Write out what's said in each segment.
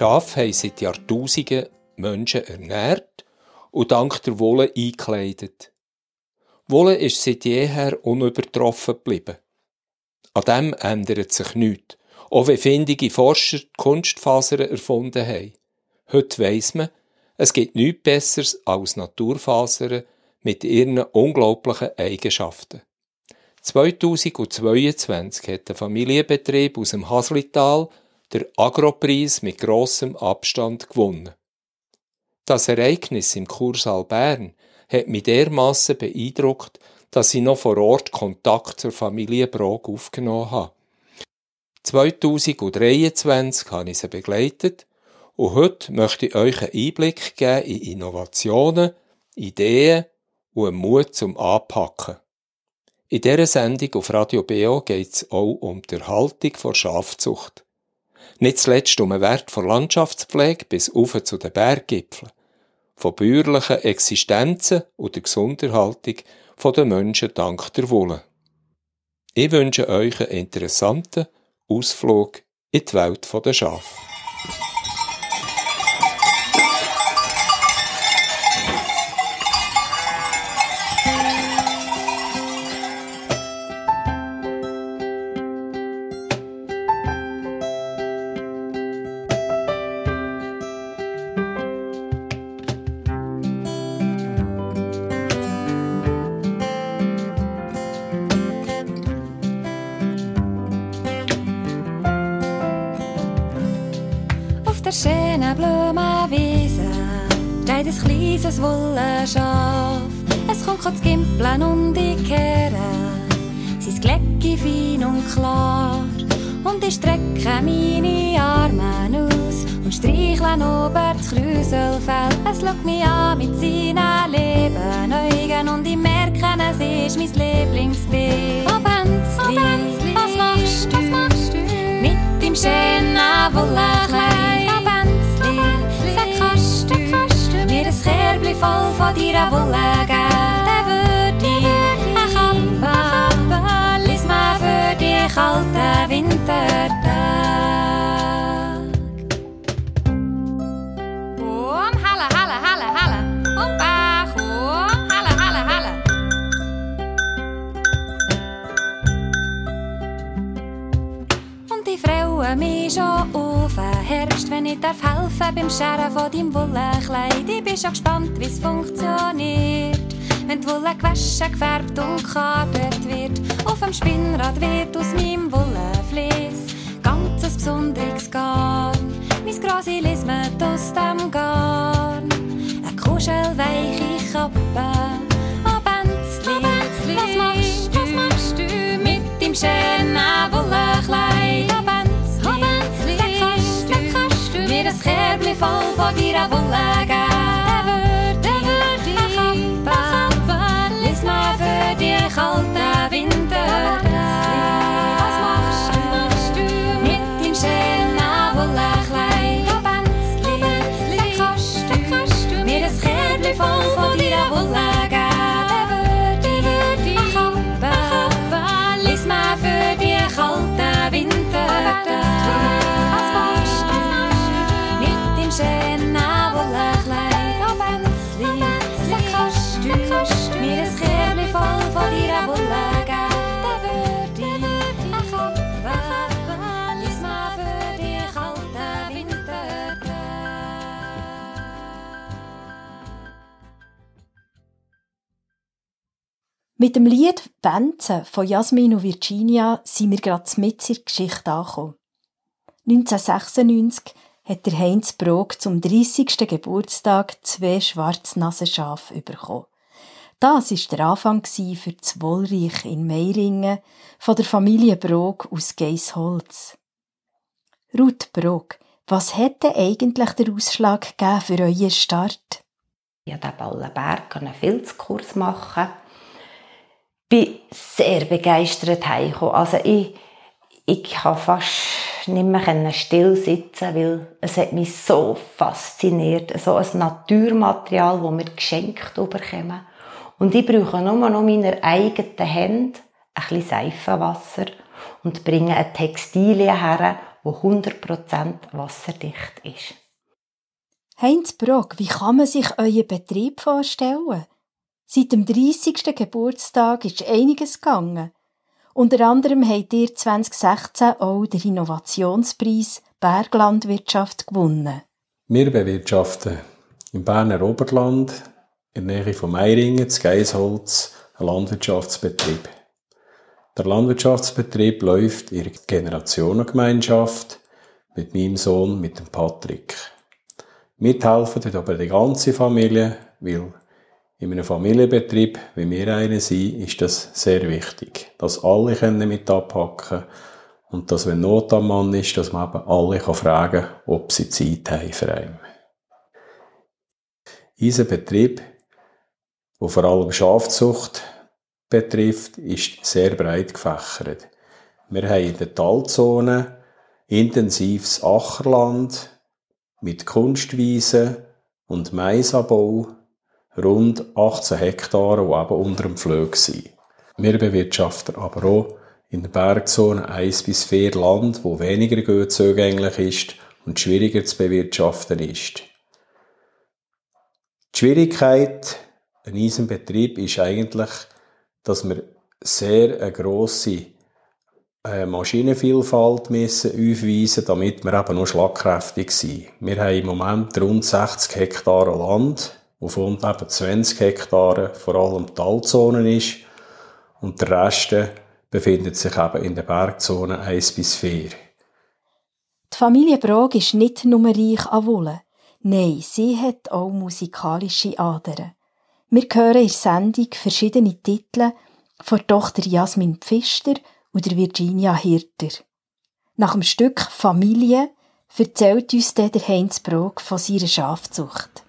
Schafe haben seit Jahrtausenden Menschen ernährt und dank der Wolle eingekleidet. Wolle ist seit jeher unübertroffen geblieben. An dem ändert sich nichts, auch wenn findige Forscher Kunstfasern erfunden haben. Heute weiss man, es gibt nichts Besseres als Naturfasern mit ihren unglaublichen Eigenschaften. 2022 hat der Familienbetrieb aus dem Haslital der Agropreis mit grossem Abstand gewonnen. Das Ereignis im Kursaal Bern hat mich dermassen beeindruckt, dass ich noch vor Ort Kontakt zur Familie Brog aufgenommen habe. 2023 habe ich sie begleitet und heute möchte ich euch einen Einblick geben in Innovationen, Ideen und Mut zum Anpacken. In dieser Sendung auf Radio BO geht es auch um die Erhaltung von Schafzucht. Nicht zuletzt um den Wert von Landschaftspflege bis auf zu den Berggipfeln. Von bäuerlichen Existenzen und der Gesunderhaltung der Menschen dank der Wolle. Ich wünsche euch einen interessanten Ausflug in die Welt der Schafe. Kleines Wollenschaf. Es kommt kurz Gimpeln und die Kehren, sein Glecki fein und klar. Und ich strecke meine Arme aus und streichle über das Kräuselfeld. Es schaut mich an mit seinen lieben Augen und ich merke, es ist mein Lieblingslied. Oh Benzli, oh, was machst du? Was machst du? Mit dem schönen Wollenkleid. Kerbli voll von deiner Wolle geben, dann würde ich ein Kappe, lies mal für die kalten Wintertage. Helfen beim Scheren von deinem Wollenkleid. Ich bin schon gespannt, wie es funktioniert. Wenn die Wolle gewaschen, gefärbt und gekartet wird. Auf dem Spinnrad wird aus meinem Wollenflies ganzes besonderes Garn. Mein Grasi lismet aus dem Garn. Eine kuschelweiche Kappe. Von deiner Mit dem Lied «Benze» von Jasmin und Virginia sind wir gerade mit in der Geschichte angekommen. 1996 hat der Heinz Brog zum 30. Geburtstag zwei Schwarznasenschafe bekommen. Das war der Anfang für das Wohlreich in Meiringen von der Familie Brog aus Geisholz. Ruth Brog, was hätte eigentlich der Ausschlag gegeben für euren Start? Ich durfte Ballenberg einen Filzkurs machen. Bin sehr begeistert heimgekommen. Also ich, ich kann fast nicht mehr still sitzen, weil es hat mich so fasziniert. So ein Naturmaterial, das wir geschenkt bekommen. Und ich brauche nur noch meine eigenen Hände, ein bisschen Seifenwasser und bringe eine Textilie her wo 100% wasserdicht ist. Heinz Brock, wie kann man sich euren Betrieb vorstellen? Seit dem 30. Geburtstag ist einiges gegangen. Unter anderem habt ihr 2016 auch den Innovationspreis Berglandwirtschaft gewonnen. Wir bewirtschaften im Berner Oberland, in der Nähe von Meiringen, zu Geisholz, einen Landwirtschaftsbetrieb. Der Landwirtschaftsbetrieb läuft in der Generationengemeinschaft mit meinem Sohn, mit dem Patrick. Mithelfen tut aber die ganze Familie, weil in einem Familienbetrieb, wie wir einer sind, ist das sehr wichtig, dass alle können mit abpacken und dass, wenn Not am Mann ist, dass man eben alle kann fragen kann, ob sie Zeit haben für einen. Unser Betrieb, der vor allem Schafzucht betrifft, ist sehr breit gefächert. Wir haben in der Talzone intensives Ackerland mit Kunstwiesen und Maisanbau, rund 18 Hektare, die eben unter dem Flög sind. Wir bewirtschaften aber auch in der Bergzone 1 bis 4 Land, wo weniger gut zugänglich ist und schwieriger zu bewirtschaften ist. Die Schwierigkeit in unserem Betrieb ist eigentlich, dass wir sehr eine grosse äh, Maschinenvielfalt müssen aufweisen damit wir eben noch schlagkräftig sind. Wir haben im Moment rund 60 Hektare Land, wovon eben 20 Hektare vor allem Talzonen ist und der Rest befindet sich eben in der Bergzone 1 bis 4. Die Familie Brog ist nicht nur reich an Wolle. Nein, sie hat auch musikalische Adern. Wir hören in der Sendung verschiedene Titel von Tochter Jasmin Pfister und Virginia Hirter. Nach dem Stück Familie erzählt uns der Heinz Brog von seiner Schafzucht.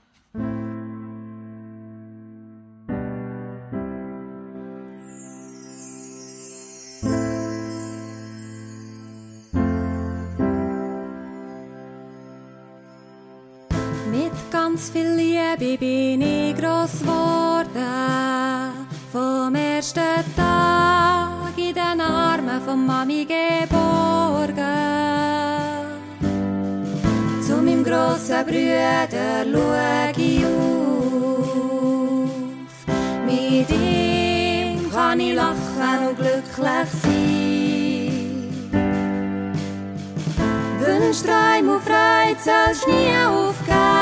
Ganz viel Liebe bin ich gross geworden. Vom ersten Tag in den Armen von Mami geborgen. Zu meinem grossen Brüder schau ich auf. Mit ihm kann ich lachen und glücklich sein. Wünsch, Träume und Freude sollst nie aufgeben.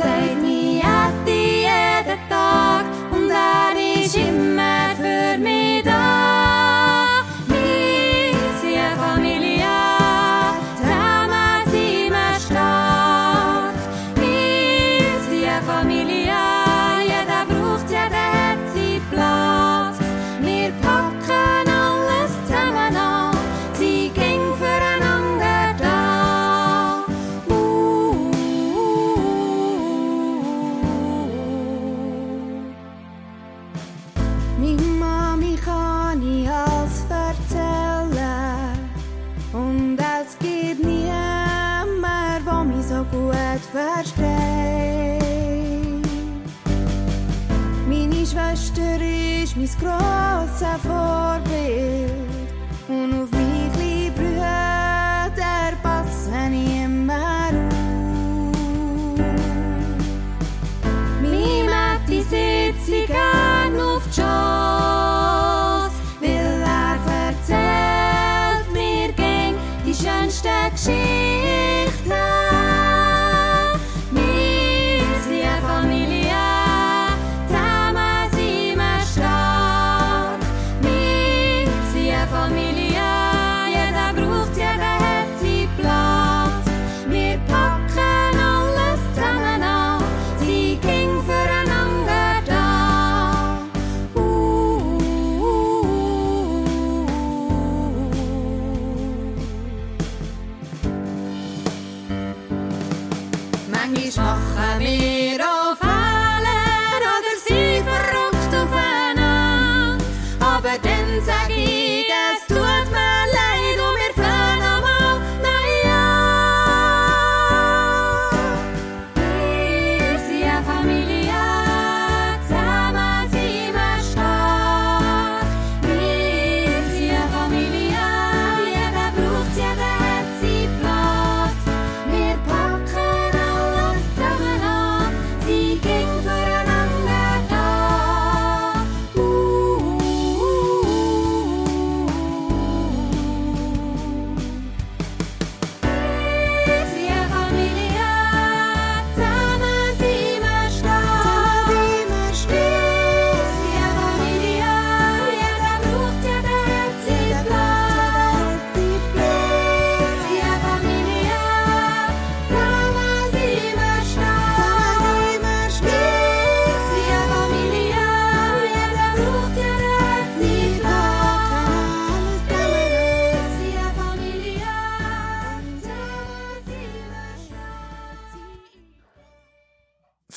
say grosser Vorbild und auf mich lieb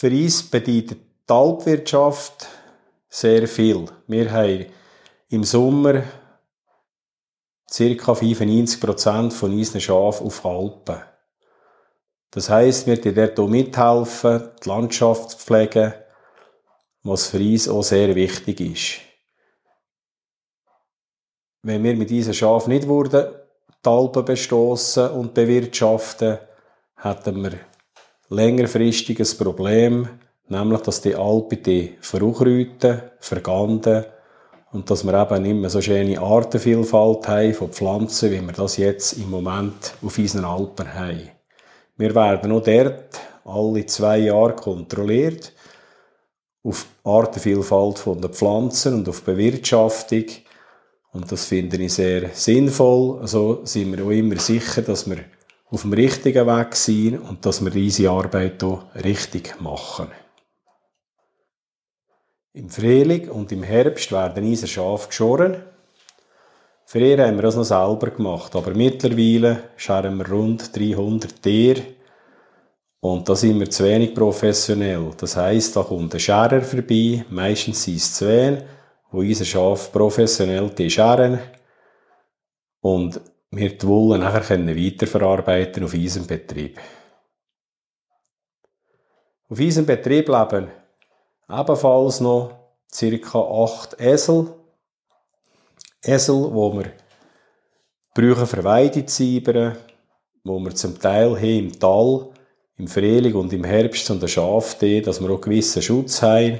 für uns bedeutet die Alpwirtschaft sehr viel. Wir haben im Sommer ca. 95% von unseren Schafen auf Alpen. Das heisst, wir dort auch mithelfen, die Landschaft zu pflegen, was für uns auch sehr wichtig ist. Wenn wir mit diesen Schafen nicht würden, die Alpen bestoßen und bewirtschaften, hätten wir längerfristig ein Problem, nämlich, dass die Alpen die verunkrüten, verganden und dass wir eben nicht mehr so schöne Artenvielfalt haben von Pflanzen, wie wir das jetzt im Moment auf unseren Alpen haben. Wir werden auch dort alle zwei Jahre kontrolliert auf Artenvielfalt von den Pflanzen und auf Bewirtschaftung. Und das finde ich sehr sinnvoll. Also sind wir auch immer sicher, dass wir auf dem richtigen Weg sind und dass wir diese Arbeit auch richtig machen. Im Frühling und im Herbst werden unsere Schafe geschoren. Früher haben wir das noch selber gemacht, aber mittlerweile scheren wir rund 300 Tiere. Und da sind wir zu wenig professionell. Das heisst, da kommt ein Scherer vorbei, meistens sind es zwei, wo unser Schaf professionell die scheren und wir die Wolle nachher können weiterverarbeiten auf unserem Betrieb. Auf unserem Betrieb leben ebenfalls noch ca. 8 Esel, Esel, wo wir brauchen für Weideziebern, wo wir zum Teil hier im Tal, im Frühling und im Herbst zu den Schafen, dass wir auch gewissen Schutz haben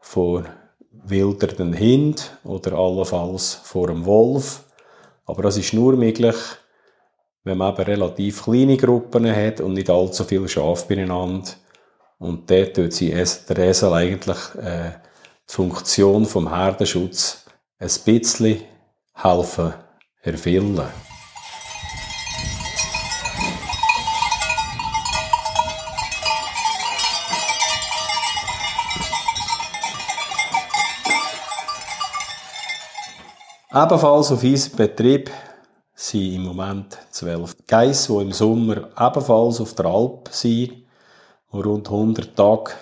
vor wildernden Hind oder allenfalls vor einem Wolf. Aber das ist nur möglich, wenn man eben relativ kleine Gruppen hat und nicht allzu viele Schafe beieinander. Und dort tut sie der Esel eigentlich äh, die Funktion vom Herdenschutz ein bisschen helfen erfüllen. Ebenfalls auf unserem Betrieb sind im Moment zwölf Geiss, die im Sommer ebenfalls auf der Alp sind, die rund 100 Tage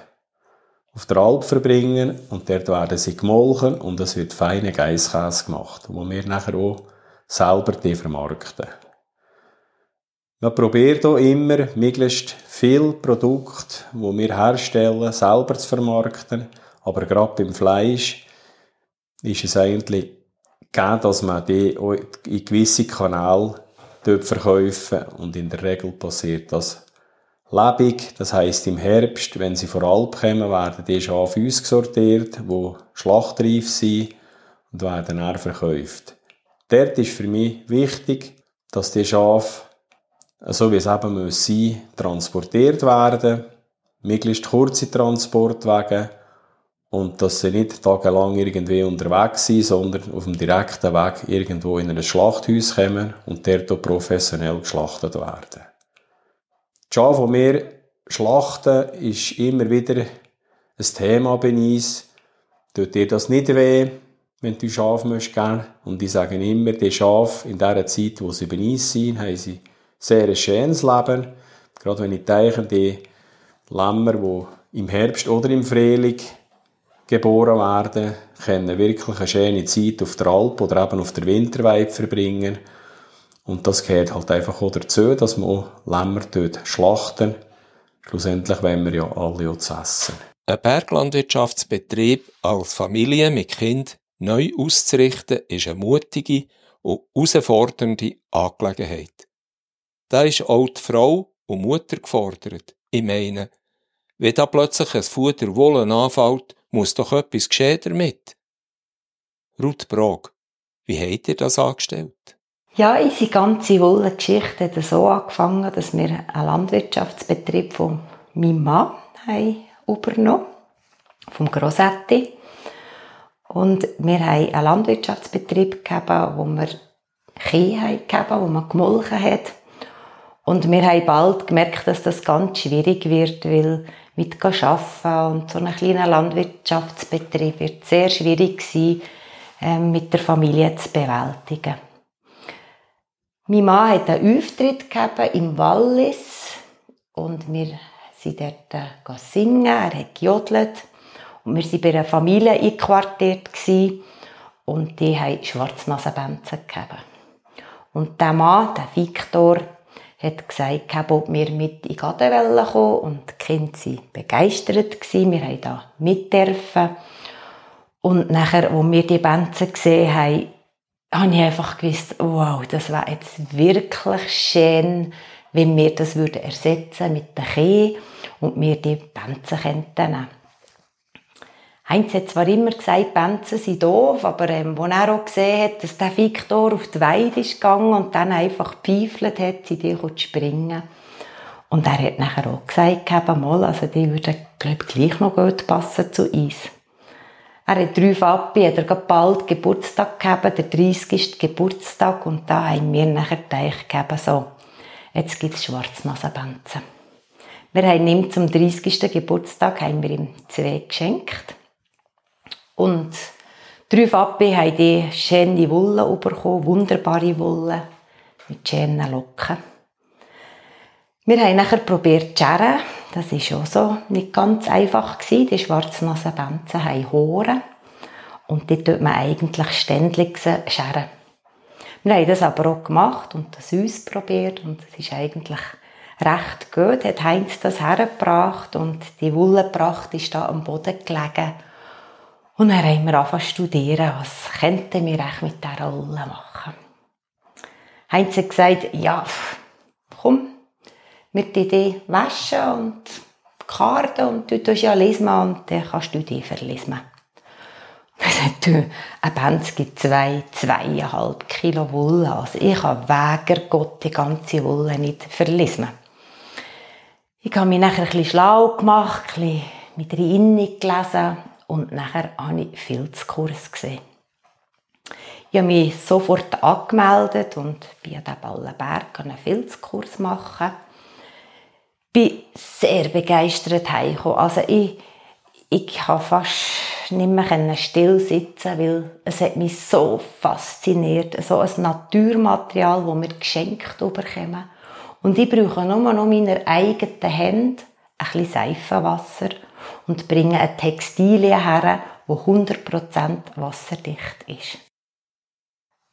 auf der Alp verbringen und dort werden sie gemolken und es wird feine Geisskäse gemacht, wo wir nachher auch selber die vermarkten. Man probiert auch immer, möglichst viel Produkte, wo wir herstellen, selber zu vermarkten, aber gerade beim Fleisch ist es eigentlich gegeben, dass man die in gewisse Kanäle verkaufen und in der Regel passiert das lebig. Das heißt im Herbst, wenn sie vor Alp kommen, werden die Schafe ausgesortiert, wo schlachtreif sind und werden dann verkauft. Dort ist für mich wichtig, dass die Schafe, so wie es eben muss sein, transportiert werden, möglichst kurze Transportwege und dass sie nicht tagelang irgendwie unterwegs sind, sondern auf dem direkten Weg irgendwo in ein Schlachthaus kommen und dort professionell geschlachtet werden. Die Schafe, die wir schlachten, ist immer wieder ein Thema bei uns. Tut dir das nicht weh, wenn du Schafe möchtest gern? Und die sagen immer, die Schafe in der Zeit, wo sie bei uns sind, haben sie sehr ein schönes Leben. Gerade wenn ich denke, die Lämmer, die im Herbst oder im Frühling geboren werden, können wirklich eine schöne Zeit auf der Alp oder eben auf der Winterweide verbringen. Und das gehört halt einfach auch dazu, dass man auch Lämmer dort schlachten. Schlussendlich wollen wir ja alle auch zu essen. Ein Berglandwirtschaftsbetrieb als Familie mit Kind neu auszurichten, ist eine mutige und herausfordernde Angelegenheit. Da ist auch die Frau und Mutter gefordert. Ich meine, wenn da plötzlich ein Futter Wolle anfällt, muss doch etwas geschehen damit. Ruth Brog, wie habt ihr das angestellt? Ja, unsere ganze Wolle-Geschichte hat so angefangen, dass wir einen Landwirtschaftsbetrieb von meinem Mann haben übernommen vom Grossetti. Und wir haben einen Landwirtschaftsbetrieb gegeben, wo wir Kühe gegeben, wo man gemolken hat. Und wir haben bald gemerkt, dass das ganz schwierig wird, weil mit arbeiten und so ein kleiner Landwirtschaftsbetrieb wird sehr schwierig sein, ähm, mit der Familie zu bewältigen. Mein Mann hat einen Auftritt gegeben im Wallis und wir sind dort äh, singen, er hat gejodelt. Und wir waren bei einer Familie einquartiert und die haben Schwarznasenbänze gegeben. Und der Mann, der Viktor, hat gesagt, ob wir mit in Gaden kommen und die Kinder waren begeistert. Wir haben da mit dürfen. Und nachher, als wir die Bänze gesehen haben, habe ich einfach gewusst, wow, das wäre jetzt wirklich schön, wenn wir das würden ersetzen mit den Keh und wir die Bänze könnten Heinz hat zwar immer gesagt, Bänze sind doof, aber ähm, als er auch gesehen hat, dass der Viktor auf die Weide ist gegangen und dann einfach gepfeifelt hat, sie die zu springen. Und er hat nachher auch gesagt, mal, also die würden, glaube ich, gleich noch gut passen zu uns. Er hat drei Papi, hat er bald Geburtstag gehabt, der 30. Geburtstag, und da haben wir nachher gedacht, so, jetzt gibt es Schwarznasenbänze. Wir haben ihm zum 30. Geburtstag haben wir ihm zwei geschenkt. Und drei Papi haben die schöne Wolle bekommen, wunderbare Wolle mit schönen Locken. Wir haben nachher probiert zu scheren. Das war auch so nicht ganz einfach. Die Schwarznasenbänze haben Horen. Und die tut man eigentlich ständig scheren. Wir haben das aber auch gemacht und das ausprobiert. Und es ist eigentlich recht gut. Hat Heinz das hergebracht und die Wollenpracht ist da am Boden gelegen. Und dann haben wir angefangen zu studieren, was könnten wir echt mit dieser Rolle machen. Heinz hat gesagt, ja, komm, wir die waschen und karten und du tust ja lesen und dann kannst du die verlesen. Er sagt, du, ein Benz gibt zwei, zweieinhalb Kilo Wolle. Also ich kann wegen Gott die ganze Wolle nicht verlesen. Ich habe mich nachher ein bisschen schlau gemacht, ein bisschen mit rein gelesen und nachher habe ich Filzkurs gesehen. Ich habe mich sofort angemeldet und bin an diesem Ballenberg einen Filzkurs machen. Ich bin sehr begeistert heimgekommen. Also ich, ich habe fast nicht mehr still sitzen, weil es hat mich so fasziniert. So ein Naturmaterial, das wir geschenkt bekommen. Und ich brauche nur noch meine eigenen Hände, ein bisschen Seifenwasser und bringen eine Textilie her, die 100% wasserdicht ist.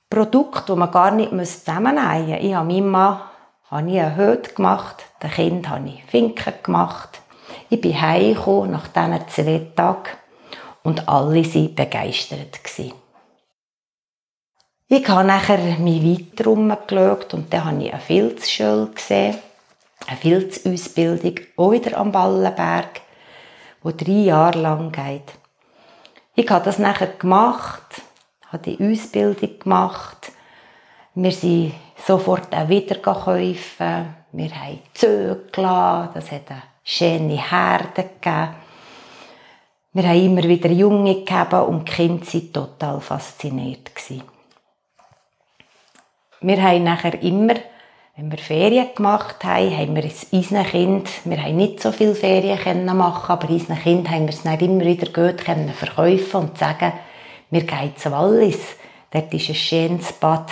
Produkt, das man gar nicht zusammennehmen muss. Ich habe meinem Mann habe ich eine Hütte gemacht, den Kind habe ich Finken gemacht. Ich bin heimgekommen nach diesen zwei Tagen und alle waren begeistert. Ich habe nachher mich weiter umgeschaut und dann habe ich eine Filzschule gesehen, eine Filzausbildung, auch wieder am Ballenberg wo drei Jahre lang geht. Ich habe das nachher gemacht, habe die Ausbildung gemacht. Wir sind sofort auch wieder kaufen. Wir haben Zöge gelassen. Das hat eine schöne Herde gegeben. Wir haben immer wieder Junge gegeben und die Kinder waren total fasziniert. Wir haben nachher immer wenn wir Ferien gemacht haben, haben wir unseren Kind, wir haben nicht so viele Ferien machen, aber unseren Kind haben wir es dann immer wieder gut können verkaufen und sagen, wir gehen zu Wallis. Dort ist ein schönes Bad,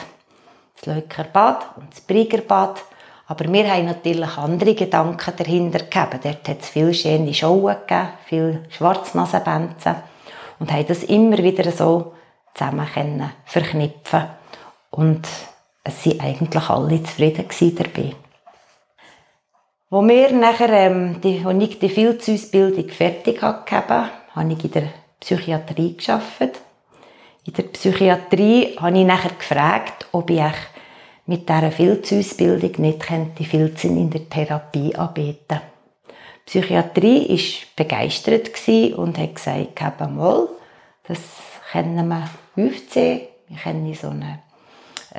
das Leuker Bad und das Brieger Bad. Aber wir haben natürlich andere Gedanken dahinter gegeben. Dort hat es viele schöne Schauen gegeben, viele Schwarznasenbänze und haben das immer wieder so zusammen verknüpfen und es waren eigentlich alle zufrieden dabei. Als wir nachher, ähm, die, als ich die Filzausbildung fertig hatte, habe ich in der Psychiatrie gearbeitet. In der Psychiatrie habe ich nachher gefragt, ob ich mit dieser Filzausbildung nicht könnte Filzen in der Therapie anbieten Die Psychiatrie war begeistert und hat gesagt, mal, das können wir aufziehen, wir können so eine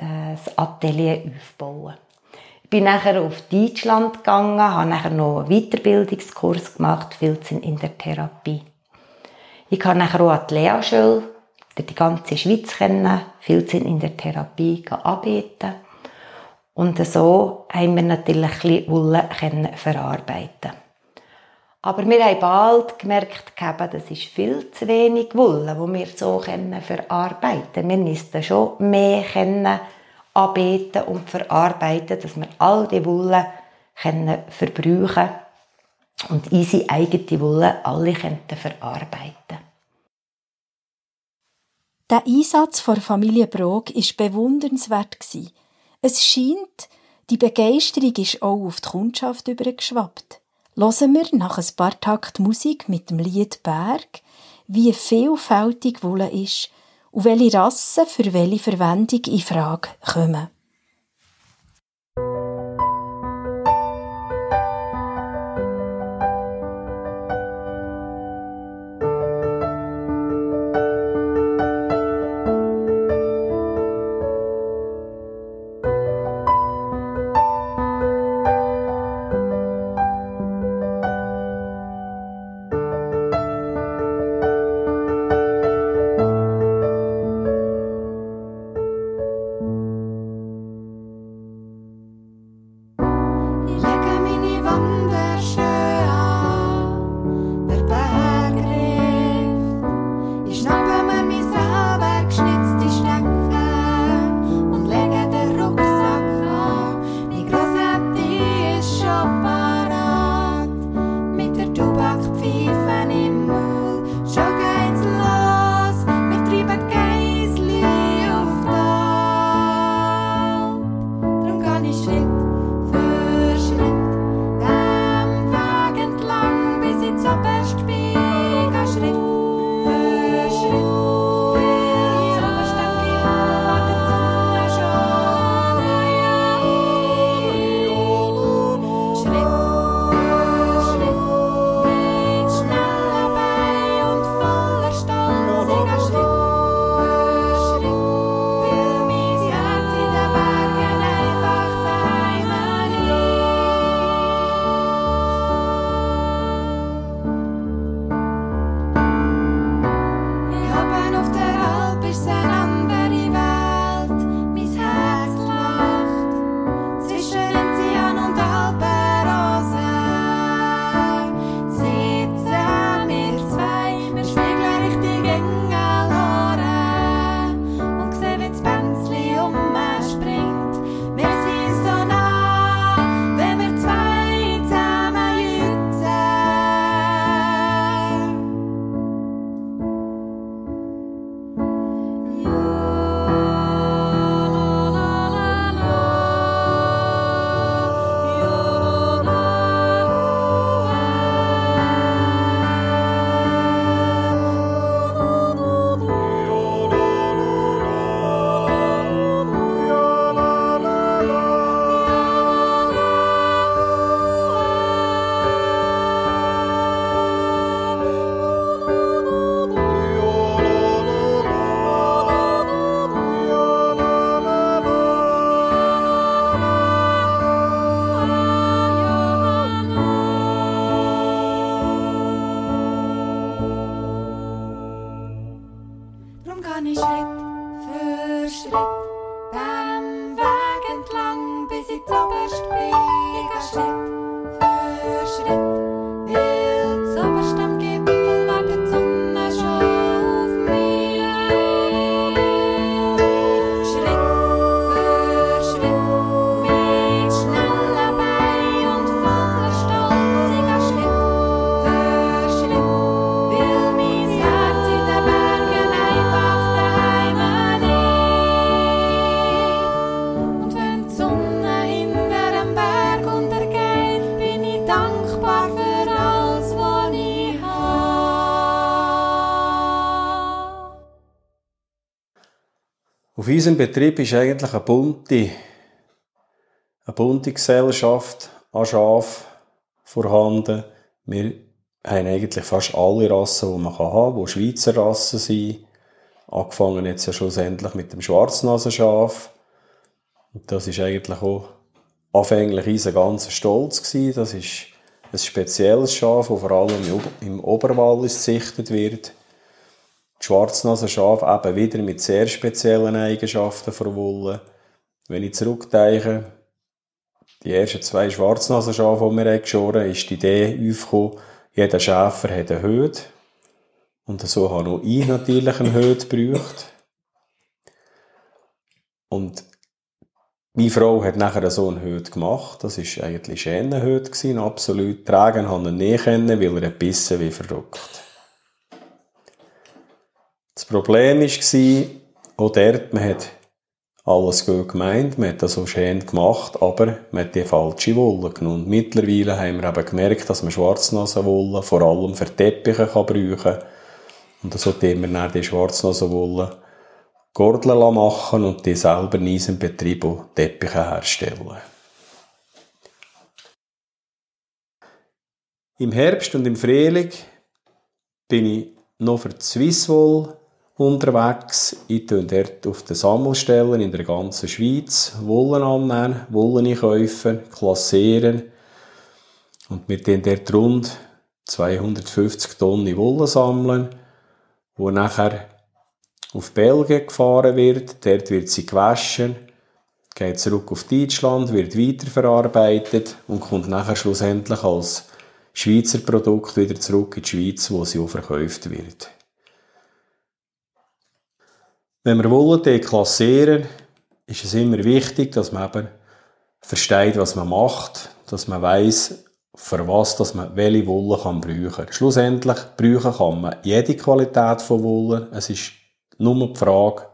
das Atelier aufbauen. Ich bin nachher auf Deutschland gegangen, habe nachher noch einen Weiterbildungskurs gemacht, Filzen in der Therapie. Ich kann nachher auch an die Lehrschule, die ganze Schweiz kennen, Filzen in der Therapie anbieten. Und so haben wir natürlich ein bisschen Wolle verarbeiten aber wir haben bald gemerkt, das ist viel zu wenig Wolle, die wir so verarbeiten können. Wir müssten schon mehr anbieten und verarbeiten, dass wir all die Wolle verbrauchen können. und unsere eigene Wolle alle könnten verarbeiten Der Einsatz der Familie Brog war bewundernswert. Es scheint, die Begeisterung ist auch auf die Kundschaft übergeschwappt. Hören wir nach ein paar Takt Musik mit dem Lied Berg, wie vielfältig Wolle ist und welche Rassen für welche Verwendung in Frage kommen. Auf unserem Betrieb ist eigentlich eine bunte, eine bunte Gesellschaft an Schafen vorhanden. Wir haben eigentlich fast alle Rassen, die man haben kann, die Schweizer Rassen sind. Angefangen jetzt ja schlussendlich mit dem Schwarznasenschaf. Das ist eigentlich auch anfänglich unser ganzer Stolz gewesen. Das ist ein spezielles Schaf, das vor allem im Ober- im Oberwallis gezüchtet wird. Schwarznasenschaf eben wieder mit sehr speziellen Eigenschaften von Wolle. Wenn ich zurückdenke, die ersten zwei Schwarznasenschaf, die wir geschoren haben, ist die Idee aufgekommen, jeder Schäfer hat eine Höhe. Und so habe auch ich natürlich eine Höhe gebraucht. Und Meine Frau hat nachher so eine Hütte gemacht. Das war eigentlich eine Hütte, gewesen, absolut. Tragen haben ihn nie kennen, weil er bissen wie verrückt. Das Problem war, auch dort, man hat alles gut gemeint, man hat das so schön gemacht, aber man hat die falsche Wolle genommen. Und mittlerweile haben wir eben gemerkt, dass man Schwarznasenwolle vor allem für Teppiche kann brauchen kann. Und so tun wir dann die Schwarznasenwolle Gordel machen und die selber in unserem Betrieb auch Teppiche herstellen. Im Herbst und im Frühling bin ich noch für die Swisswool unterwegs. Ich tue dort auf den Sammelstellen in der ganzen Schweiz Wollen annehmen, Wollen einkaufen, klassieren. Und mit den dort rund 250 Tonnen Wolle sammeln, wo nachher auf Belgien gefahren wird. Dort wird sie gewaschen, geht zurück auf Deutschland, wird weiterverarbeitet und kommt nachher schlussendlich als Schweizer Produkt wieder zurück in die Schweiz, wo sie auch verkauft wird. Wenn wir Wolle deklassieren, ist es immer wichtig, dass man eben versteht, was man macht, dass man weiß, für was dass man welche Wolle kann brauchen. Schlussendlich brauchen kann man jede Qualität von Wolle. Es ist nur die Frage,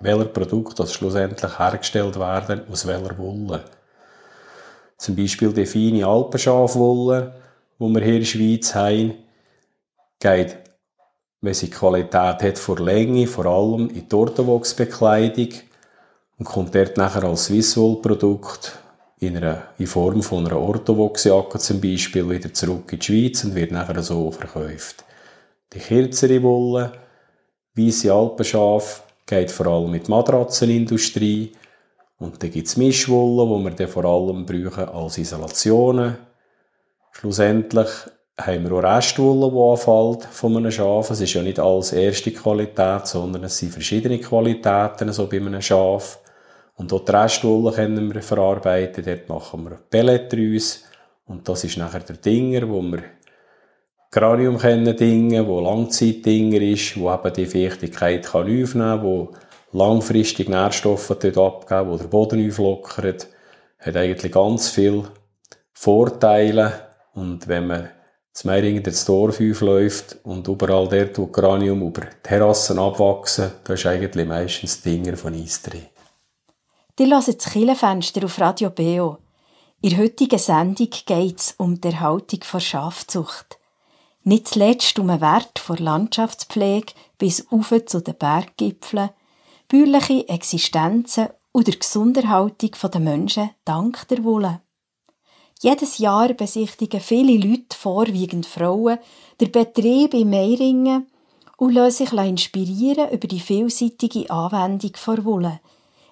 welcher Produkt das schlussendlich hergestellt werden, aus welcher Wolle. Zum Beispiel die feine Alpenschafwolle, die wir hier in der Schweiz haben, geht, wenn sie Qualität hat vor Länge, vor allem in die Orthovox-Bekleidung und kommt dort nachher als Swisswool-Produkt in, in Form von einer Orthovox-Jacke zum Beispiel wieder zurück in die Schweiz und wird nachher so verkauft. Die kürzere Wolle Weisse Alpenschaf geht vor allem mit Matratzenindustrie. Und dann gibt es Mischwolle, wo wir vor allem brauchen als Isolationen. Schlussendlich haben wir auch Restwolle, die anfällt von einem Schaf. Es ist ja nicht alles erste Qualität, sondern es sind verschiedene Qualitäten, so bei einem Schaf. Und auch die Restwolle können wir verarbeiten. Dort machen wir Pellet draus. Und das ist nachher der Dinger, wo wir Granium kennen Dinge, wo Langzeitdinger ist, wo eben die Feuchtigkeit kann aufnehmen kann, wo langfristig Nährstoffe dort abgeben, wo der Boden auflockert, hat eigentlich ganz viele Vorteile. Und wenn man das Meiringen ins Dorf aufläuft und überall dort, wo Granium über Terrassen abwachsen, da ist eigentlich meistens Dinger von Eis drin. Die hören das Killenfenster auf Radio Beo. In der heutigen Sendung geht es um die Erhaltung der Schafzucht. Nicht zuletzt um den Wert der Landschaftspflege bis auf zu den Berggipfeln, bäuerliche Existenzen und der Gesunderhaltung der Menschen dank der Wolle. Jedes Jahr besichtigen viele Leute, vorwiegend Frauen, den Betrieb in Meiringen und lassen sich inspirieren über die vielseitige Anwendung von Wolle.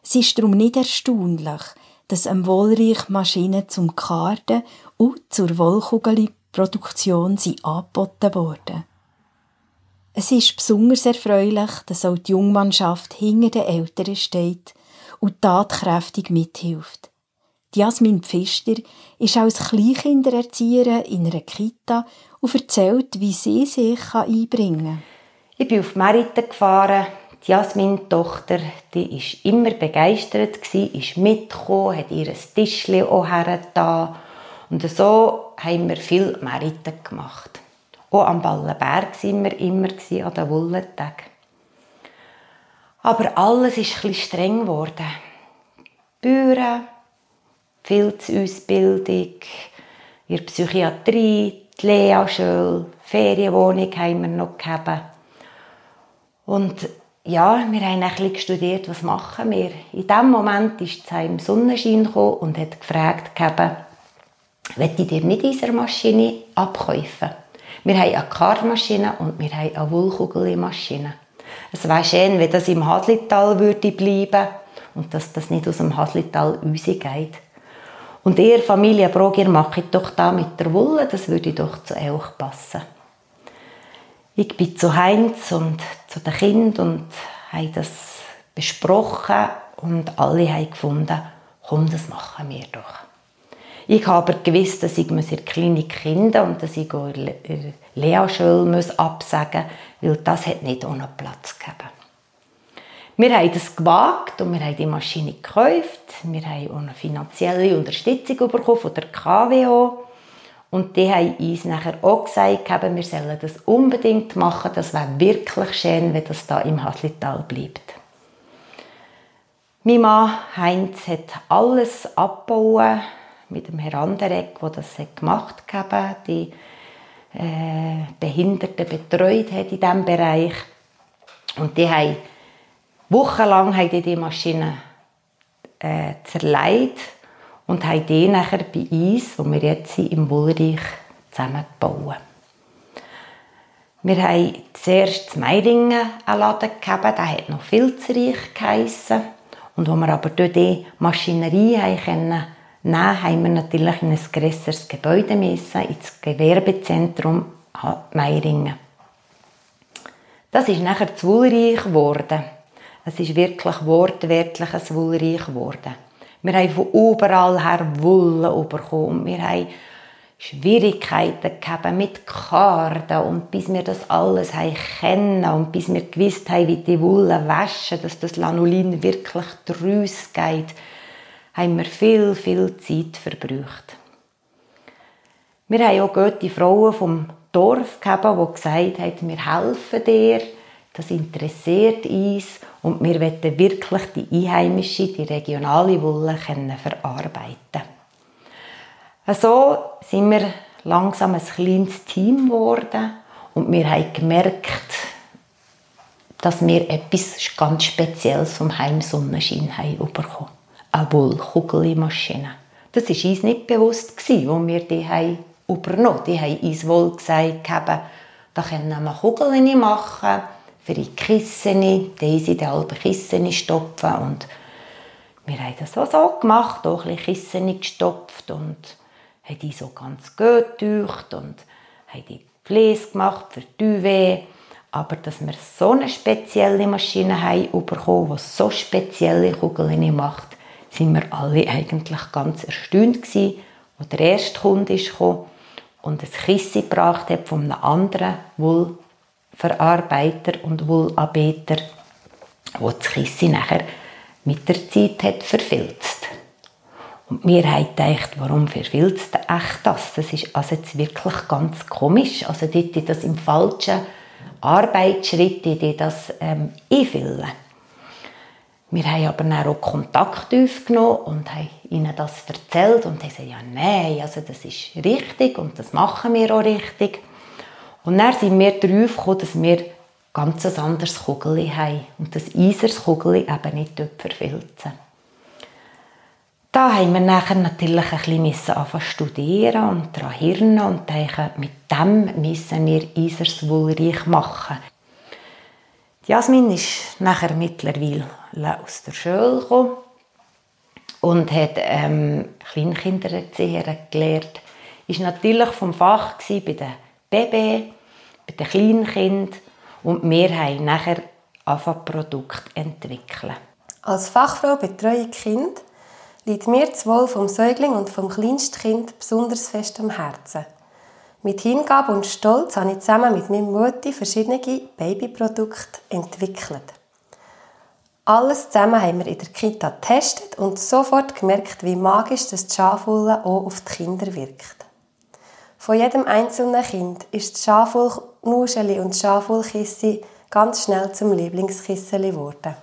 Es ist darum nicht erstaunlich, dass am Wollreich Maschinen zum Karten und zur Wollkugel Produktion sind angeboten worden. Es ist besonders erfreulich, dass auch die Jungmannschaft hinter den Eltern steht und tatkräftig mithilft. Jasmin Pfister ist als Kleinkindererzieherin in einer Kita und erzählt, wie sie sich einbringen kann. Ich bin auf Merite gefahren. Die Jasmin, Tochter, die ist immer begeistert, ist mitgekommen, hat ihr Tischchen auch hergetan und so haben wir viel Meriten gemacht. Auch am Ballenberg waren wir immer an den Wollentagen. Aber alles ist etwas streng geworden. Büren, Pilzausbildung, in der Psychiatrie, die Lehrschule, Ferienwohnung haben wir noch gehabt. Und ja, wir haben ein bisschen studiert, was machen wir. In dem Moment ist es im Sonnenschein und hat gefragt, möchte ich dir nicht unsere Maschine abkaufen. Wir haben eine Karmaschine und wir haben eine Wollkugelmaschine. Es wäre schön, wenn das im Haslital würde bleiben und dass das nicht aus dem Haslital rausgeht. Und ihr Familie Brog, ihr macht doch da mit der Wolle, das würde doch zu euch passen. Ich bin zu Heinz und zu den Kindern und habe das besprochen und alle haben gefunden, komm, das machen wir doch. Ich habe aber gewusst, dass ich in der Klinik Kinder und dass ich in der Lehrschule absagen muss, weil das hat nicht ohne Platz gegeben. Wir haben das gewagt und wir haben die Maschine gekauft. Wir haben eine finanzielle Unterstützung bekommen von der KWO. Und die haben uns nachher auch gesagt, wir sollen das unbedingt machen. Das wäre wirklich schön, wenn das da im Haslital bleibt. Mein Mann Heinz hat alles abgebaut mit dem Herrn Anderegg, der das gemacht hat, die äh, Behinderten betreut hat in diesem Bereich. Und die haben wochenlang haben die, die Maschine äh, zerlegt und haben die nachher bei uns, wo wir jetzt sind, im Wohlreich zusammengebaut. Wir haben zuerst in Meiringen einen Laden gehabt, der hat noch Filzreich geheissen. Und wo wir aber durch die Maschinerie können, nehmen, haben wir natürlich in ein grösseres Gebäude müssen, ins Gewerbezentrum Meiringen. Das ist nachher das Wohlreich geworden. Es ist wirklich wortwörtlich ein Wohlreich geworden. Wir haben von überall her Wolle bekommen. Wir haben Schwierigkeiten gehabt mit Karten und bis wir das alles kennen und bis wir gewusst haben, wie die Wolle waschen, dass das Lanolin wirklich draus geht, haben wir viel, viel Zeit verbraucht. Wir haben auch gute Frauen vom Dorf gehabt, die gesagt haben, wir helfen dir, das interessiert uns und wir wollen wirklich die einheimische, die regionale Wolle verarbeiten So sind wir langsam ein kleines Team geworden und wir haben gemerkt, dass wir etwas ganz Spezielles vom Heim Sonnenschein haben bekommen. Eine Wollkugelmaschine. Das war uns nicht bewusst, als wir die haben übernommen haben. Die haben uns wohl gesagt, da können wir Kugeln machen für die Kissen, diese die halben Kissen stopfen und wir haben das auch so gemacht, auch ein bisschen Kissen gestopft und haben die so ganz gut getaucht und haben die Flies gemacht für die Duvet. Aber dass wir so eine spezielle Maschine haben bekommen, die so spezielle Kugeln macht, sind wir alle eigentlich ganz erstaunt gewesen, als der erste Kunde kam und ein Kissen gebracht hat von einem anderen Wohl Verarbeiter und Wollarbeiter, wo das Kissen nachher mit der Zeit hat verfilzt. Und wir haben gedacht, warum verfilzt echt das? Das ist also jetzt wirklich ganz komisch. Also dort das im falschen Arbeitsschritt, die das ähm, einfüllen. Wir haben aber dann auch Kontakt aufgenommen und haben ihnen das erzählt und haben gesagt, ja nein, also das ist richtig und das machen wir auch richtig. Und dann sind wir darauf gekommen, dass wir ganz ein anderes Kugel haben und das Eisers Kugel eben nicht verfilzen. Da haben wir natürlich ein bisschen anfangen studieren und daran hirnen und denken, mit dem müssen wir Eisers wohlreich machen. Jasmin ist nachher mittlerweile aus der Schule gekommen und hat ähm, Kleinkindererzieherin gelernt. Ist natürlich vom Fach bei den Baby, bei den Kleinkindern und wir haben nachher angefangen, Produkte entwickeln. Als Fachfrau betreue Kind liegt mir das Wohl vom Säugling und vom Kleinstkind besonders fest am Herzen. Mit Hingabe und Stolz habe ich zusammen mit meinem Mutti verschiedene Babyprodukte entwickelt. Alles zusammen haben wir in der Kita getestet und sofort gemerkt, wie magisch das Schafwolle auch auf die Kinder wirkt. Von jedem einzelnen Kind ist das Schafwollnuscheli und das Schafwollkissi ganz schnell zum Lieblingskissen geworden.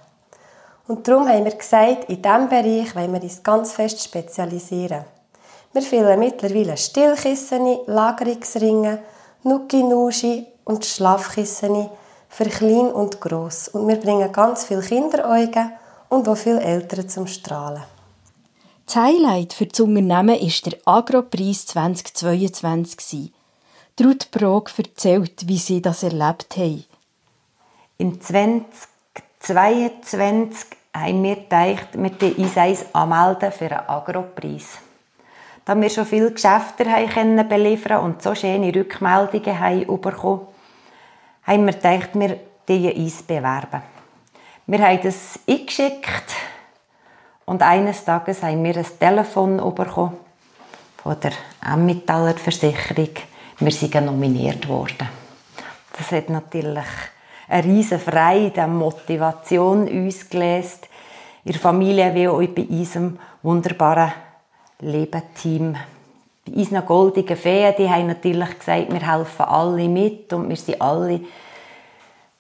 Und darum haben wir gesagt, in diesem Bereich wollen wir uns ganz fest spezialisieren. Wir füllen mittlerweile Stillkissen, Lagerungsringe, Nuki-Nuschi und Schlafkissen für klein und gross. Und wir bringen ganz viele Kinderäuge und auch viele Eltern zum Strahlen. Das Highlight für das Unternehmen war der Agropreis 2022. Ruth Brog erzählt, wie sie das erlebt haben. Im 2022 haben wir gedacht, wir uns eins anmelden für einen Agropreis. Da wir schon viele Geschäfte haben beliefern und so schöne Rückmeldungen haben bekommen, haben wir gedacht, wir uns bewerben. Wir haben das eingeschickt und eines Tages haben wir ein Telefon bekommen von der Emmentaler Versicherung. Wir sind nominiert worden. Das hat natürlich eine riesen Freude, eine Motivation uns gelesen. In der Familie wie auch bei unserem wunderbaren Lebenteam. Bei unseren goldigen Feen, die haben natürlich gesagt, wir helfen alle mit und wir sind alle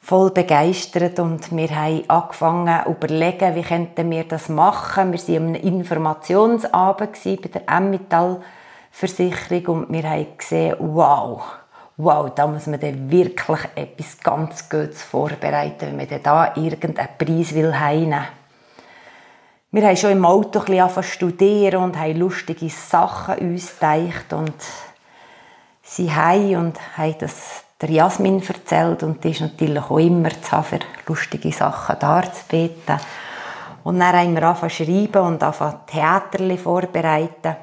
voll begeistert und wir haben angefangen zu überlegen, wie könnten wir das machen. Wir waren am Informationsabend bei der Emmental Versicherung und wir haben gesehen, wow, wow, da muss man dann wirklich etwas ganz Gutes vorbereiten, wenn man da irgendeinen Preis will heimnehmen wir haben schon im Auto ein bisschen studieren und haben lustige Sachen uns gedacht und sie haben und haben das der Jasmin erzählt und die ist natürlich auch immer zu haben, für lustige Sachen darzubieten. Und dann haben wir angefangen zu schreiben und angefangen Theaterli vorbereiten.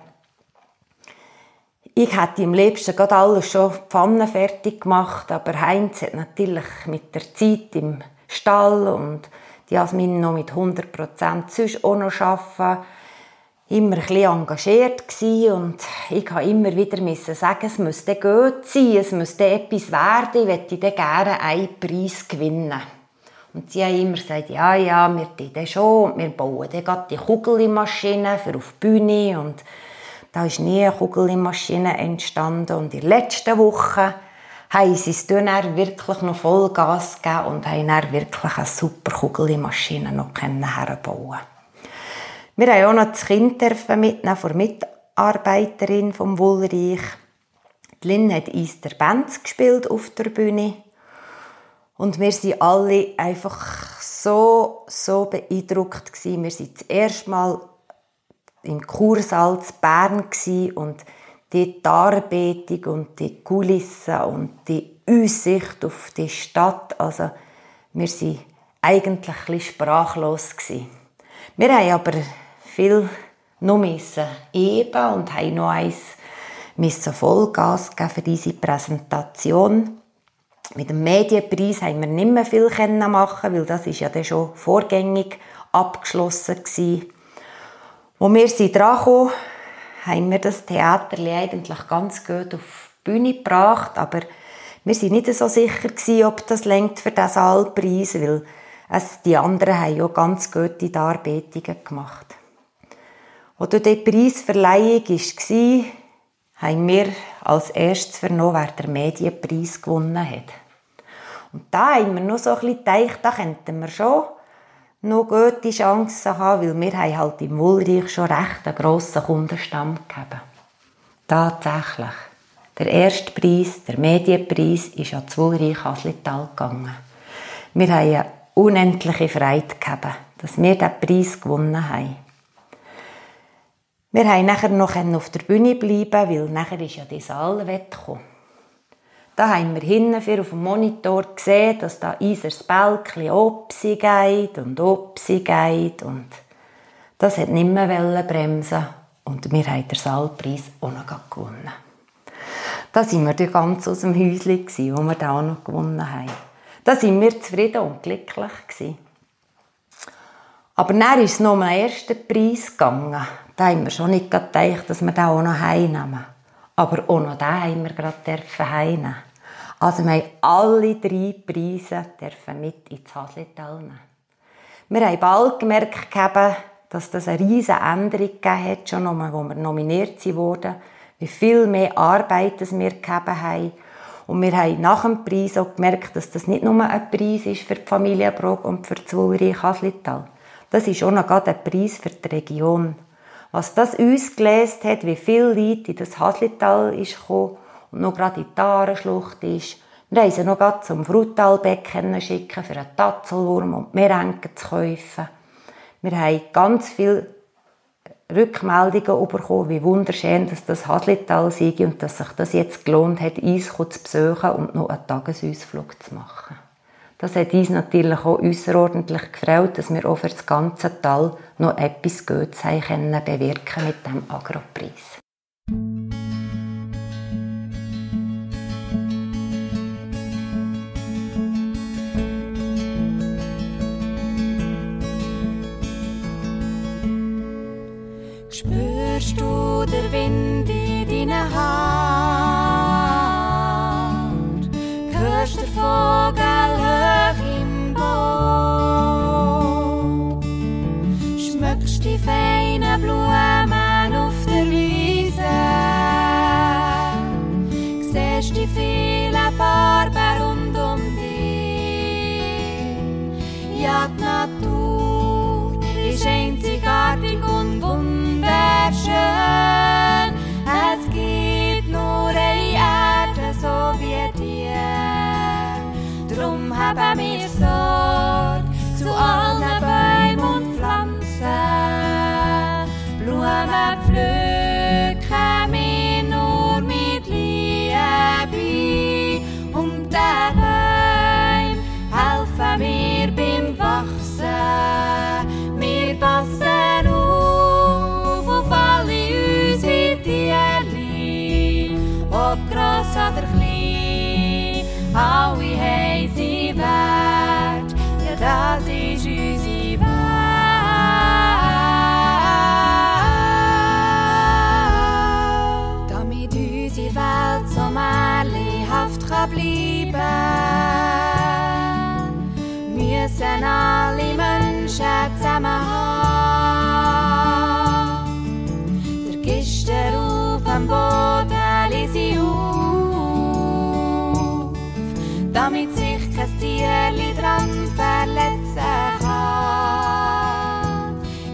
Ich hätte im liebsten gerade alles schon Pfannen fertig gemacht, aber Heinz hat natürlich mit der Zeit im Stall und Jasmin noch mit 100 Prozent sonst auch noch arbeiten. Immer ein engagiert und ich musste immer wieder sagen, es müsste gut sein, es müsste etwas werden, ich möchte gerne einen Preis gewinnen. Und sie haben immer gesagt, ja, ja, wir tun das schon wir bauen dann die Kugelmaschine für auf die Bühne und da ist nie eine Kugelmaschine entstanden und in der letzten Woche haben sie es dann wirklich noch Vollgas gegeben und haben dann wirklich eine super Kugelmaschine noch herbauen Wir haben auch noch das Kind mitnehmen von Mitarbeiterin vom Wohlreich. Die Lynn hat uns der Band gespielt auf der Bühne. Und wir waren alle einfach so, so beeindruckt gewesen. Wir waren das erste Mal im Kursaal in Bern und die Darbietung und die Kulissen und die Aussicht auf die Stadt, also wir waren eigentlich ein sprachlos gewesen. Wir haben aber viel noch müssen eben und haben noch eins müssen Vollgas geben für diese Präsentation. Mit dem Medienpreis haben wir nicht mehr viel machen weil das ist ja dann schon vorgängig abgeschlossen gewesen. Wo wir sind dran kamen, haben wir das Theater eigentlich ganz gut auf die Bühne gebracht, aber wir waren nicht so sicher gewesen, ob das längt für den Saalpreis, weil es, die anderen haben ja ganz gute Darbietungen gemacht. Als die Preisverleihung war, haben wir als erstes vernommen, wer den Medienpreis gewonnen hat. Und da haben wir noch so ein bisschen gedacht, da könnten wir schon noch gute Chancen haben, weil wir haben halt im Wohlreich schon recht einen grossen Kundenstamm gegeben. Tatsächlich. Der erste Preis, der Medienpreis, ist an das Wohlreich Haslital gegangen. Wir haben eine unendliche Freude gehabt, dass wir diesen Preis gewonnen haben. Wir haben nachher noch auf der Bühne bleiben, weil nachher ist ja die Saalwette gekommen. Da haben wir hinten auf dem Monitor gesehen, dass da unser Bälkchen opsi geht und opsi geht und das hat nicht mehr bremsen und wir haben den Saalpreis auch noch gewonnen. Da sind wir ganz aus dem Häuschen, wo wir da auch noch gewonnen haben. Da sind wir zufrieden und glücklich. Aber dann ist es noch um den ersten Preis gegangen. Da haben wir schon nicht gedacht, dass wir den auch noch heimnehmen. Aber auch noch den haben wir gerade heimnehmen. Also wir haben alle drei Preise dürfen mit ins Haslital nehmen. Wir haben bald gemerkt, dass das eine riesige Änderung gegeben hat, schon noch, wo wir nominiert wurden, wie viel mehr Arbeit wir gegeben haben. Und wir haben nach dem Preis auch gemerkt, dass das nicht nur ein Preis ist für die Familie Brog und für das Wohlreich Haslital. Das ist auch noch ein Preis für die Region. Was das uns gelesen hat, wie viele Leute in das Haslital ist gekommen und noch gerade in die Arenschlucht ist. Wir haben sie noch gerade zum Frutalbecken schicken, für einen Tatzelwurm und Meerenken zu kaufen. Wir haben ganz viele Rückmeldungen bekommen, wie wunderschön dass das Haslital sei und dass sich das jetzt gelohnt hat, uns zu besuchen und noch einen Tagesausflug zu machen. Das hat uns natürlich auch außerordentlich gefreut, dass wir auch für das ganze Tal noch etwas Gutes haben bewirken mit dem Agropreis. Spürst du den Wind in deinen Haaren? aber mir Sorg zu allen Bäumen und Pflanzen. Blumen pflücken mir nur mit Liebe und der Bäume helfen mir beim Wachsen. Wir passen auf auf alle unsere Tierli, ob gross oder klein, alle haben sie Wert, ja ist unsere Welt. Damit unsere Welt so märchenhaft kann bleiben müssen alle Menschen zusammenhalten. Der Gister auf dem Boden sie auf, damit sich verletzen kann.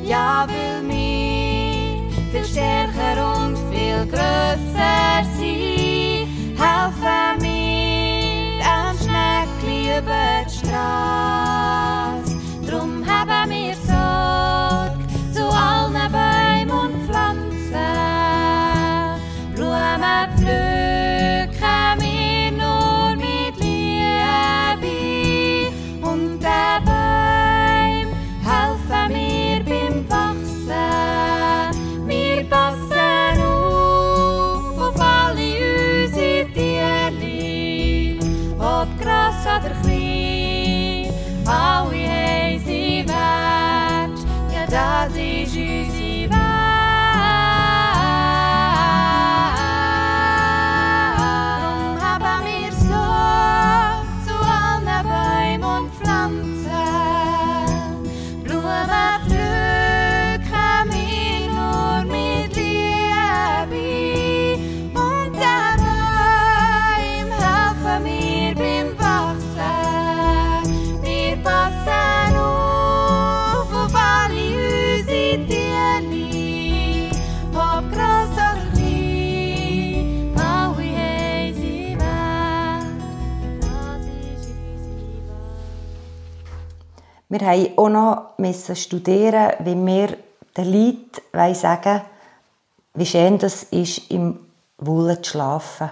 Ja, weil wir viel stärker und viel grösser sind, helfen wir am Schneckli über die Straße. Gross oder klein, alle haben sie Wir haben auch noch studieren, wie wir den Leuten sagen wie schön das ist, im Wolle zu schlafen.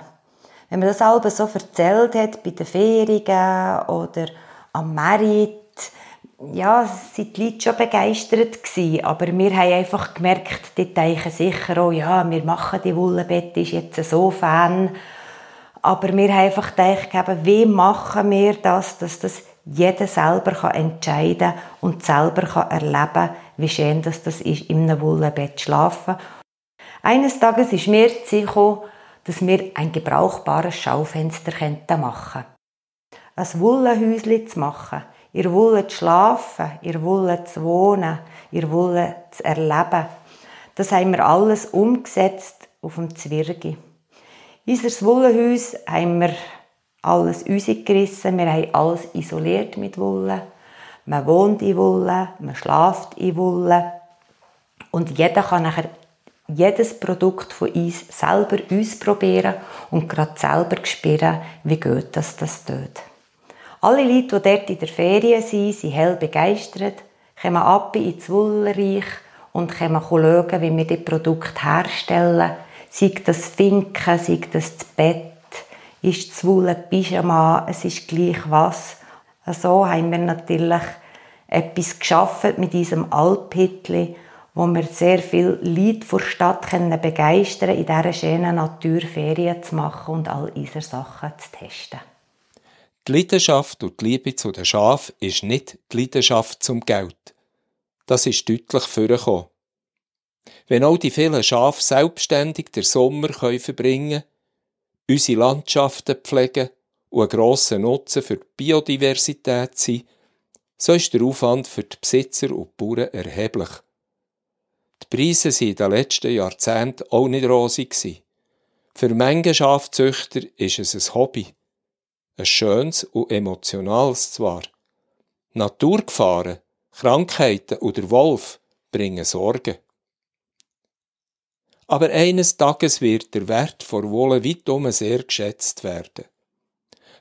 Wenn man das alles so erzählt hat, bei den Ferien oder am Merit, ja, sind die Leute schon begeistert gewesen, aber wir haben einfach gemerkt, die denken sicher auch, ja, wir machen die Wollenbette, ist jetzt so Fan. Aber wir haben einfach gedacht, wie machen wir das, dass das jeder selber kann entscheiden und selber kann erleben kann, wie schön das, ist, in einem Wollenbett zu schlafen. Eines Tages ist mir gekommen, dass wir ein gebrauchbares Schaufenster machen könnten. Ein Wollenhäuschen zu machen, ihr Wolle zu schlafen, ihr Wolle zu wohnen, ihr Wolle zu erleben. Das haben wir alles umgesetzt auf dem Zwirgi. Unser Wollenhaus haben wir alles rausgerissen, wir haben alles isoliert mit Wolle. Man wohnt in Wolle, man schläft in Wolle. Und jeder kann nachher jedes Produkt von uns selber ausprobieren und gerade selber spüren, wie gut das, das tut. Alle Leute, die dort in der Ferien sind, sind hell begeistert, kommen ab ins Wollenreich und können schauen, wie wir die Produkte herstellen. Sei das Finken, sei das das Bett, ist das Wolle Pyjama, es ist gleich was. So haben wir natürlich etwas geschaffen mit diesem Alphitli, wo wir sehr viel Leute vor der Stadt können begeistern in dieser schönen Natur Ferien zu machen und all unsere Sachen zu testen. Die Leidenschaft und die Liebe zu den Schafen ist nicht die Leidenschaft zum Geld. Das ist deutlich vorgekommen. Wenn auch die vielen Schafe selbstständig den Sommer können verbringen unsere Landschaften pflegen und einen grossen Nutzen für die Biodiversität sind, so ist der Aufwand für die Besitzer und die Bauern erheblich. Die Preise waren in den letzten Jahrzehnten auch nicht rosig. Für manche Schafzüchter ist es ein Hobby. Ein schönes und emotionales zwar. Naturgefahren, Krankheiten oder Wolf bringen Sorgen. Aber eines Tages wird der Wert vor Wolle weitum sehr geschätzt werden.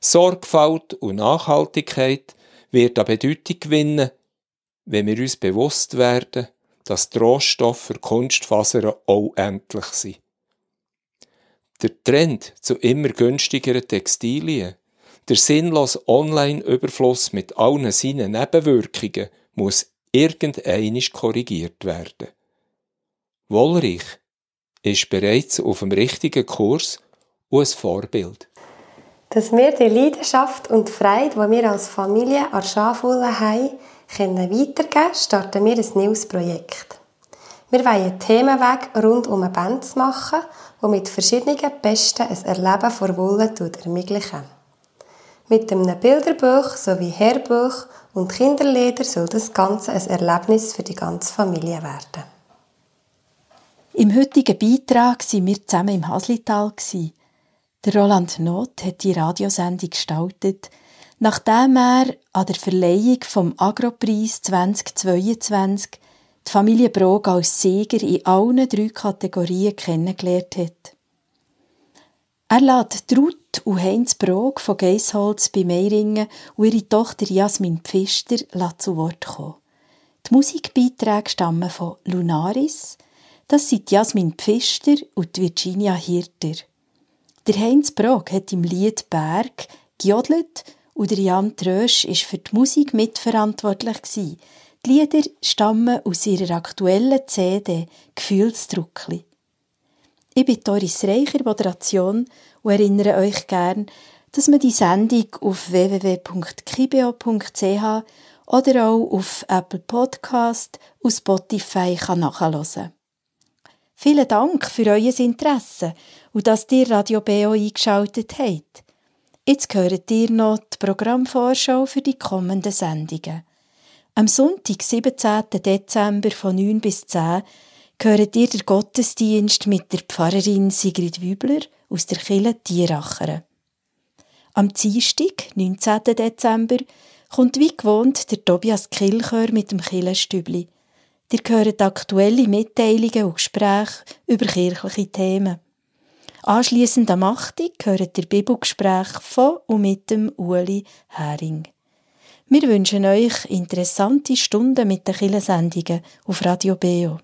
Sorgfalt und Nachhaltigkeit wird an Bedeutung gewinnen, wenn wir uns bewusst werden, dass die Rohstoffe für Kunstfasern auch endlich sind. Der Trend zu immer günstigeren Textilien, der sinnlose Online-Überfluss mit allen seinen Nebenwirkungen muss irgendeinisch korrigiert werden. Wollrich ist bereits auf dem richtigen Kurs und ein Vorbild. Dass wir die Leidenschaft und die Freude, die wir als Familie an Schafwolle haben, können weitergeben starten wir ein neues Projekt. Wir wollen einen Themenweg rund um eine Band machen, die mit verschiedenen Besten ein Erleben vor Wolle ermöglichen. Mit einem Bilderbuch sowie Hörbuch und Kinderlieder soll das Ganze ein Erlebnis für die ganze Familie werden. Im heutigen Beitrag waren wir zusammen im Haslital. Der Roland Not hat die Radiosendung gestaltet, nachdem er an der Verleihung vom Agropreis 2022 die Familie Brog als Sieger in allen drei Kategorien kennengelernt hat. Er lädt Ruth und Heinz Brog von Geisholz bei Meiringen und ihre Tochter Jasmin Pfister zu Wort kommen. Die Musikbeiträge stammen von Lunaris, das sind Jasmin Pfister und Virginia Hirter. Der Heinz Brog hat im Lied Berg gejodelt und der Jan Trösch ist für die Musik mitverantwortlich. Die Lieder stammen aus ihrer aktuellen CD Gefühlsdruckli. Ich bin Doris Reicher, Moderation, und erinnere euch gern, dass man die Sendung auf www.kibio.ch oder auch auf Apple Podcast und Spotify kann nachhören kann. Vielen Dank für euer Interesse und dass ihr Radio BO eingeschaltet habt. Jetzt hört ihr noch die Programmvorschau für die kommenden Sendungen. Am Sonntag, 17. Dezember von 9 bis 10 hört ihr den Gottesdienst mit der Pfarrerin Sigrid Wübler aus der Kille Tieracheren. Am Dienstag, 19. Dezember, kommt wie gewohnt der Tobias Kilchör mit dem Killenstübli. Ihr hört aktuelle Mitteilungen und Gespräche über kirchliche Themen. Anschliessend am 8. hört ihr Bibelgespräch von und mit dem Uli Hering. Wir wünschen euch interessante Stunden mit den Killensendungen auf Radio Beo.